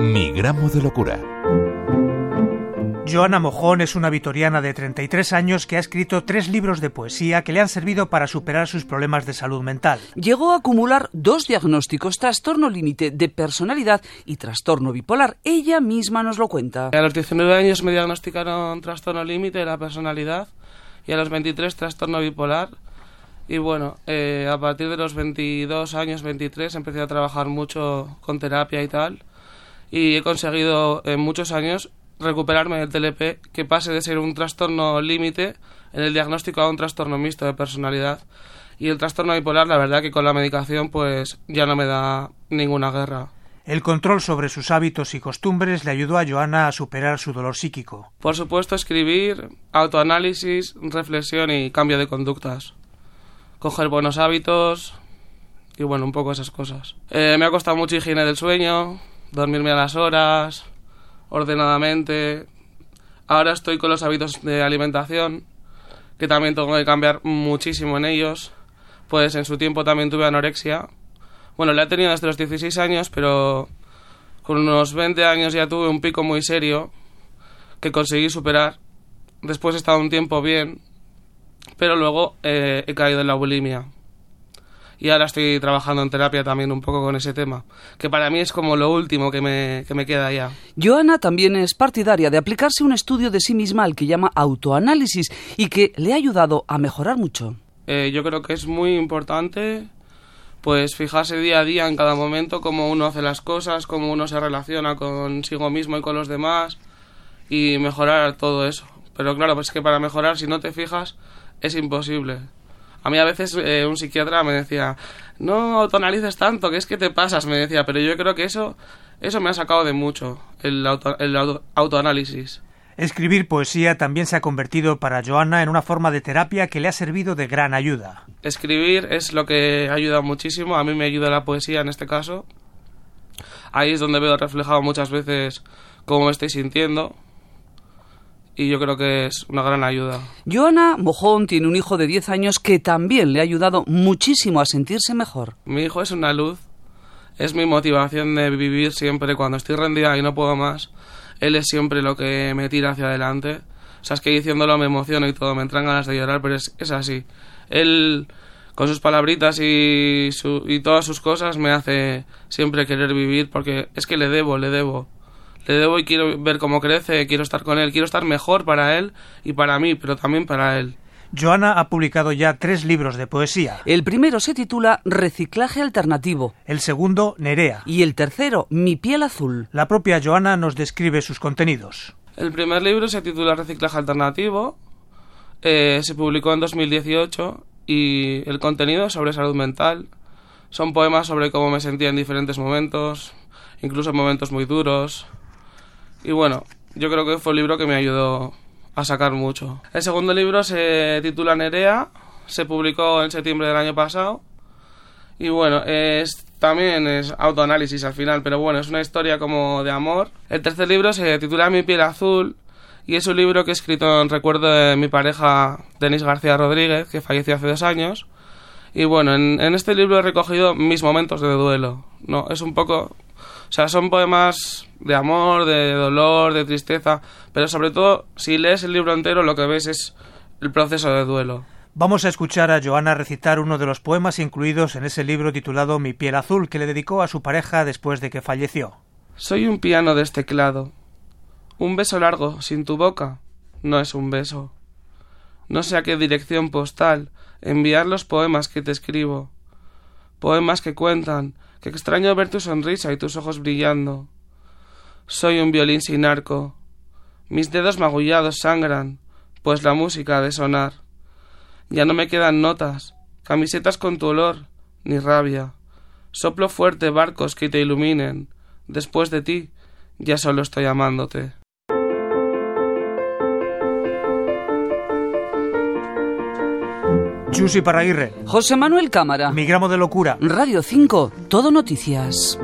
Mi gramo de locura. Joana Mojón es una vitoriana de 33 años que ha escrito tres libros de poesía que le han servido para superar sus problemas de salud mental. Llegó a acumular dos diagnósticos, trastorno límite de personalidad y trastorno bipolar. Ella misma nos lo cuenta. A los 19 años me diagnosticaron trastorno límite de la personalidad y a los 23 trastorno bipolar. Y bueno, eh, a partir de los 22 años, 23, empecé a trabajar mucho con terapia y tal. Y he conseguido en muchos años recuperarme del TLP, que pase de ser un trastorno límite en el diagnóstico a un trastorno mixto de personalidad. Y el trastorno bipolar, la verdad que con la medicación pues ya no me da ninguna guerra. El control sobre sus hábitos y costumbres le ayudó a Joana a superar su dolor psíquico. Por supuesto, escribir, autoanálisis, reflexión y cambio de conductas. Coger buenos hábitos y bueno, un poco esas cosas. Eh, me ha costado mucho higiene del sueño, dormirme a las horas, ordenadamente. Ahora estoy con los hábitos de alimentación, que también tengo que cambiar muchísimo en ellos. Pues en su tiempo también tuve anorexia. Bueno, la he tenido desde los 16 años, pero con unos 20 años ya tuve un pico muy serio que conseguí superar. Después he estado un tiempo bien, pero luego eh, he caído en la bulimia y ahora estoy trabajando en terapia también un poco con ese tema, que para mí es como lo último que me, que me queda ya. Joana también es partidaria de aplicarse un estudio de sí misma al que llama autoanálisis y que le ha ayudado a mejorar mucho. Eh, yo creo que es muy importante pues fijarse día a día en cada momento cómo uno hace las cosas, cómo uno se relaciona consigo mismo y con los demás y mejorar todo eso. Pero claro, pues que para mejorar si no te fijas es imposible. A mí a veces eh, un psiquiatra me decía, no autoanalices tanto, que es que te pasas, me decía, pero yo creo que eso, eso me ha sacado de mucho, el, el autoanálisis. Escribir poesía también se ha convertido para Joana en una forma de terapia que le ha servido de gran ayuda. Escribir es lo que ayuda muchísimo, a mí me ayuda la poesía en este caso. Ahí es donde veo reflejado muchas veces cómo me estoy sintiendo, y yo creo que es una gran ayuda. Joana Mojón tiene un hijo de 10 años que también le ha ayudado muchísimo a sentirse mejor. Mi hijo es una luz, es mi motivación de vivir siempre cuando estoy rendida y no puedo más. Él es siempre lo que me tira hacia adelante. O sea, es que diciéndolo me emociono y todo, me entran ganas de llorar, pero es, es así. Él, con sus palabritas y, su, y todas sus cosas, me hace siempre querer vivir porque es que le debo, le debo le debo y quiero ver cómo crece, quiero estar con él, quiero estar mejor para él y para mí, pero también para él. Joana ha publicado ya tres libros de poesía. El primero se titula Reciclaje Alternativo. El segundo, Nerea. Y el tercero, Mi piel azul. La propia Joana nos describe sus contenidos. El primer libro se titula Reciclaje Alternativo. Eh, se publicó en 2018 y el contenido es sobre salud mental. Son poemas sobre cómo me sentía en diferentes momentos, incluso en momentos muy duros, y bueno, yo creo que fue el libro que me ayudó a sacar mucho. El segundo libro se titula Nerea, se publicó en septiembre del año pasado. Y bueno, es, también es autoanálisis al final, pero bueno, es una historia como de amor. El tercer libro se titula Mi piel azul y es un libro que he escrito en recuerdo de mi pareja Denis García Rodríguez, que falleció hace dos años. Y bueno, en, en este libro he recogido mis momentos de duelo. No, es un poco o sea, son poemas de amor, de dolor, de tristeza, pero sobre todo, si lees el libro entero, lo que ves es el proceso de duelo. Vamos a escuchar a Joana recitar uno de los poemas incluidos en ese libro titulado Mi piel azul, que le dedicó a su pareja después de que falleció. Soy un piano de este teclado. Un beso largo, sin tu boca, no es un beso. No sé a qué dirección postal enviar los poemas que te escribo. Poemas que cuentan Qué extraño ver tu sonrisa y tus ojos brillando. Soy un violín sin arco. Mis dedos magullados sangran, pues la música ha de sonar. Ya no me quedan notas, camisetas con tu olor, ni rabia. Soplo fuerte barcos que te iluminen. Después de ti, ya solo estoy amándote. Chusi Parraguirre. José Manuel Cámara. Mi gramo de locura. Radio 5, Todo Noticias.